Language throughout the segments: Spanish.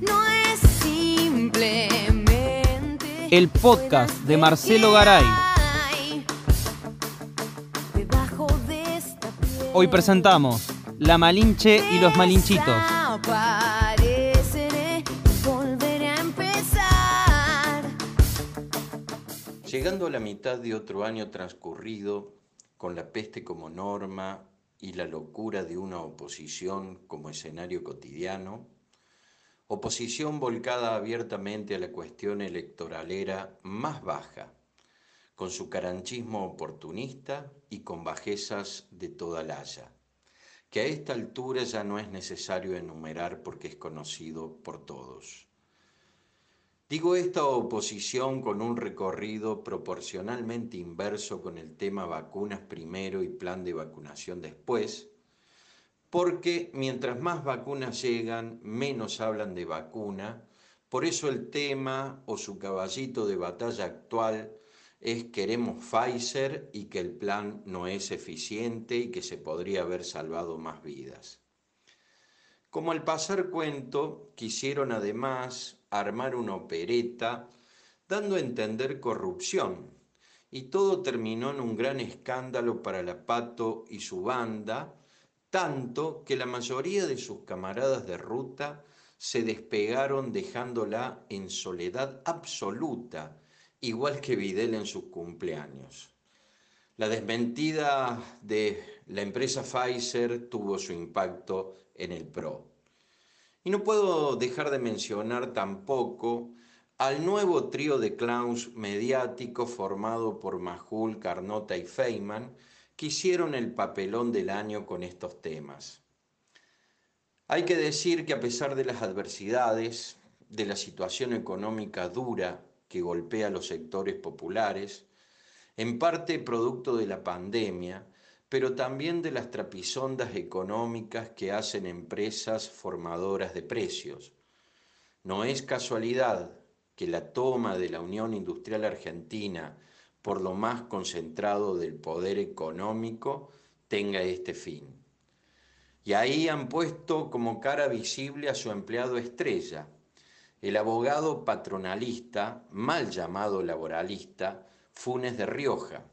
no es simplemente El podcast de Marcelo Garay. Hoy presentamos La Malinche y los Malinchitos. Llegando a la mitad de otro año transcurrido, con la peste como norma y la locura de una oposición como escenario cotidiano, oposición volcada abiertamente a la cuestión electoralera más baja, con su caranchismo oportunista y con bajezas de toda la haya, que a esta altura ya no es necesario enumerar porque es conocido por todos. Digo esta oposición con un recorrido proporcionalmente inverso con el tema vacunas primero y plan de vacunación después, porque mientras más vacunas llegan, menos hablan de vacuna, por eso el tema o su caballito de batalla actual es queremos Pfizer y que el plan no es eficiente y que se podría haber salvado más vidas. Como al pasar cuento, quisieron además armar una opereta dando a entender corrupción, y todo terminó en un gran escándalo para la Pato y su banda, tanto que la mayoría de sus camaradas de ruta se despegaron dejándola en soledad absoluta, igual que Videl en sus cumpleaños. La desmentida de la empresa Pfizer tuvo su impacto en el PRO. Y no puedo dejar de mencionar tampoco al nuevo trío de clowns mediático formado por Majul, Carnota y Feynman, que hicieron el papelón del año con estos temas. Hay que decir que a pesar de las adversidades, de la situación económica dura que golpea a los sectores populares, en parte producto de la pandemia, pero también de las trapisondas económicas que hacen empresas formadoras de precios. No es casualidad que la toma de la Unión Industrial Argentina por lo más concentrado del poder económico tenga este fin. Y ahí han puesto como cara visible a su empleado estrella, el abogado patronalista, mal llamado laboralista, Funes de Rioja,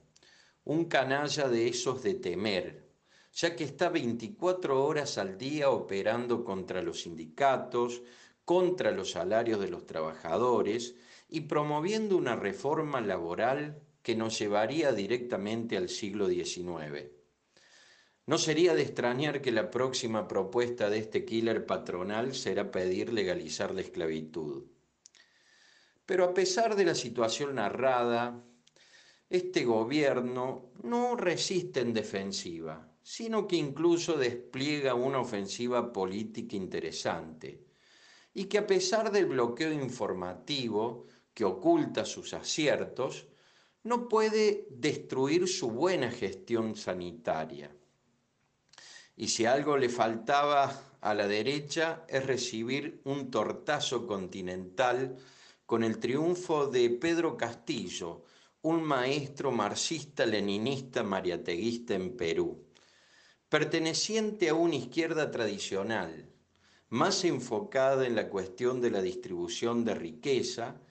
un canalla de esos de temer, ya que está 24 horas al día operando contra los sindicatos, contra los salarios de los trabajadores y promoviendo una reforma laboral que nos llevaría directamente al siglo XIX. No sería de extrañar que la próxima propuesta de este killer patronal será pedir legalizar la esclavitud. Pero a pesar de la situación narrada, este gobierno no resiste en defensiva, sino que incluso despliega una ofensiva política interesante, y que a pesar del bloqueo informativo que oculta sus aciertos, no puede destruir su buena gestión sanitaria. Y si algo le faltaba a la derecha es recibir un tortazo continental con el triunfo de Pedro Castillo, un maestro marxista-leninista mariateguista en Perú, perteneciente a una izquierda tradicional, más enfocada en la cuestión de la distribución de riqueza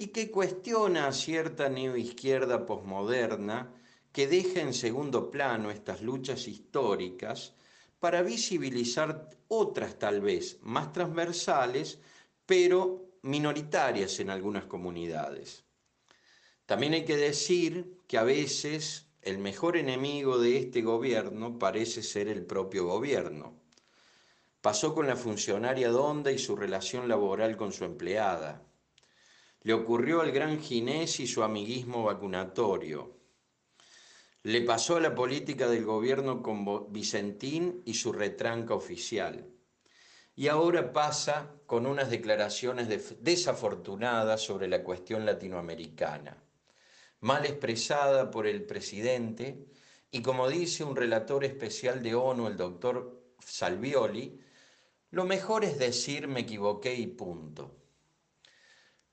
y que cuestiona a cierta neoizquierda posmoderna que deja en segundo plano estas luchas históricas para visibilizar otras tal vez más transversales, pero minoritarias en algunas comunidades. También hay que decir que a veces el mejor enemigo de este gobierno parece ser el propio gobierno. Pasó con la funcionaria Donda y su relación laboral con su empleada. Le ocurrió al gran Ginés y su amiguismo vacunatorio. Le pasó a la política del gobierno con Vicentín y su retranca oficial. Y ahora pasa con unas declaraciones desafortunadas sobre la cuestión latinoamericana mal expresada por el presidente y como dice un relator especial de ONU, el doctor Salvioli, lo mejor es decir me equivoqué y punto.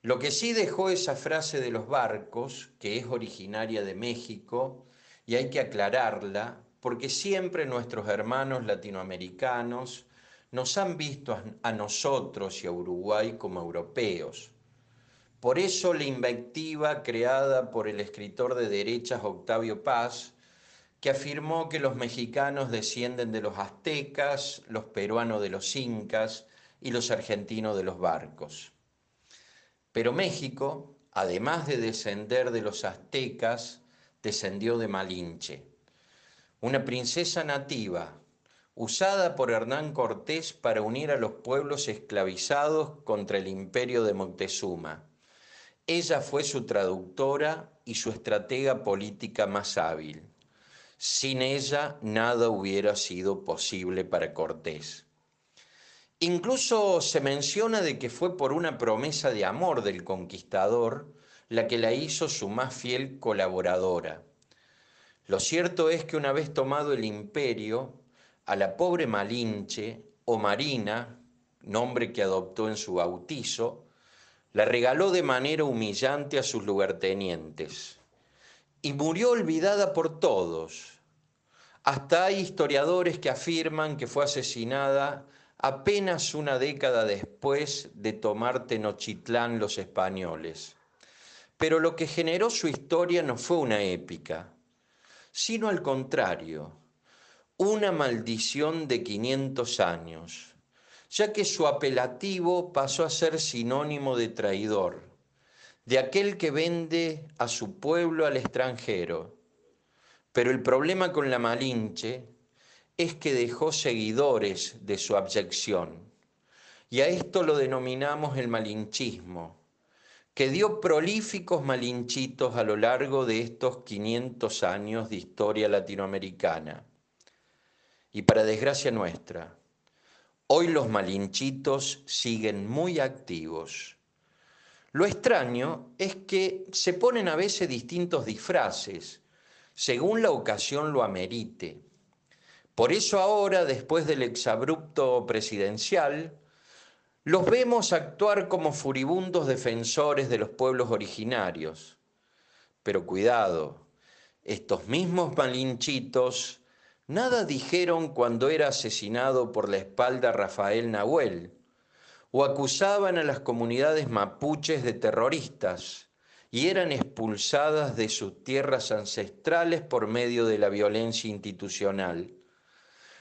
Lo que sí dejó esa frase de los barcos, que es originaria de México, y hay que aclararla, porque siempre nuestros hermanos latinoamericanos nos han visto a, nosotros y a Uruguay como europeos. Por eso la invectiva creada por el escritor de derechas Octavio Paz, que afirmó que los mexicanos descienden de los aztecas, los peruanos de los incas y los argentinos de los barcos. Pero México, además de descender de los aztecas, descendió de Malinche, una princesa nativa usada por Hernán Cortés para unir a los pueblos esclavizados contra el imperio de Moctezuma. Ella fue su traductora y su estratega política más hábil. Sin ella nada hubiera sido posible para Cortés. Incluso se menciona de que fue por una promesa de amor del conquistador la que la hizo su más fiel colaboradora. Lo cierto es que una vez tomado el imperio, a la pobre Malinche o Marina, nombre que adoptó en su bautizo, la regaló de manera humillante a sus lugartenientes y murió olvidada por todos. Hasta hay historiadores que afirman que fue asesinada apenas una década después de tomar Tenochtitlán los españoles. Pero lo que generó su historia no fue una épica, sino al contrario, una maldición de 500 años, ya que su apelativo pasó a ser sinónimo de traidor, de aquel que vende a su pueblo al extranjero. Pero el problema con la Malinche es que dejó seguidores de su abyección. Y a esto lo denominamos el malinchismo, que dio prolíficos malinchitos a lo largo de estos 500 años de historia latinoamericana. Y para desgracia nuestra, hoy los malinchitos siguen muy activos. Lo extraño es que se ponen a veces distintos disfraces, según la ocasión lo amerite. Por eso ahora, después del exabrupto presidencial, los vemos actuar como furibundos defensores de los pueblos originarios. Pero cuidado, estos mismos malinchitos nada dijeron cuando era asesinado por la espalda Rafael Nahuel, o acusaban a las comunidades mapuches de terroristas y eran expulsadas de sus tierras ancestrales por medio de la violencia institucional.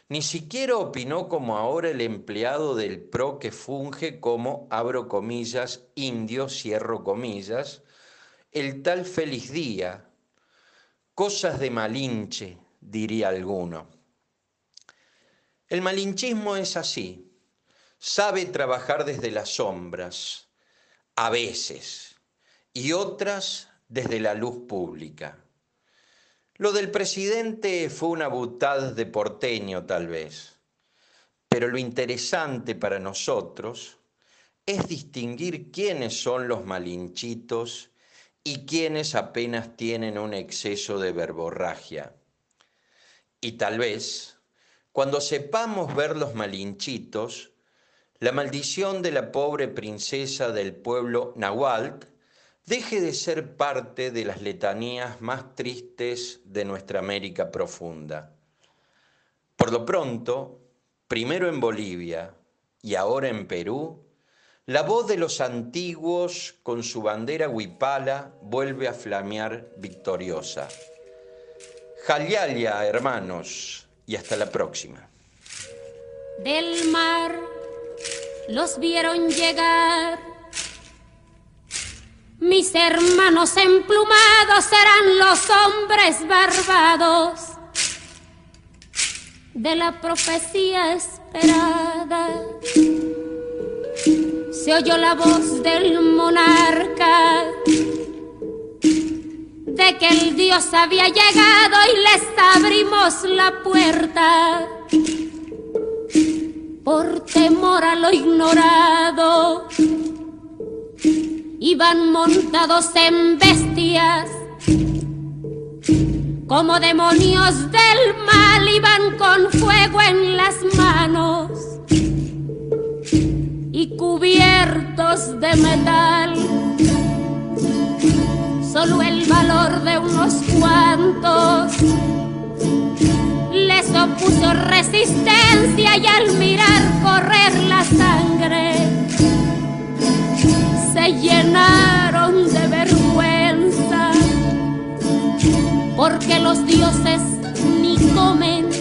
Ni siquiera opinó como ahora el empleado del PRO que funge como, abro comillas, indio, cierro comillas, el tal Feliz Día. Cosas de malinche, diría alguno. El malinchismo es así, sabe trabajar desde las sombras, a veces, y otras desde la luz pública. Lo del presidente fue una butad de porteño tal vez, pero lo interesante para nosotros es distinguir quiénes son los malinchitos y quiénes apenas tienen un exceso de verborragia. Y tal vez, cuando sepamos ver los malinchitos, la maldición de la pobre princesa del pueblo Nahuatl deje de ser parte de las letanías más tristes de nuestra América profunda. Por lo pronto, primero en Bolivia y ahora en Perú, la voz de los antiguos con su bandera huipala vuelve a flamear victoriosa. Jalialia, hermanos, y hasta la próxima. Del mar los vieron llegar mis hermanos emplumados serán los hombres barbados de la profecía esperada. Se oyó la voz del monarca de que el Dios había llegado y les abrimos la puerta por temor a lo ignorado iban montados en bestias, como demonios del mal, iban con fuego en las manos. Y cubiertos de metal. Solo el valor de unos cuantos. Les opuso resistencia y al mirar correr la sangre llenaron de vergüenza porque los dioses ni comen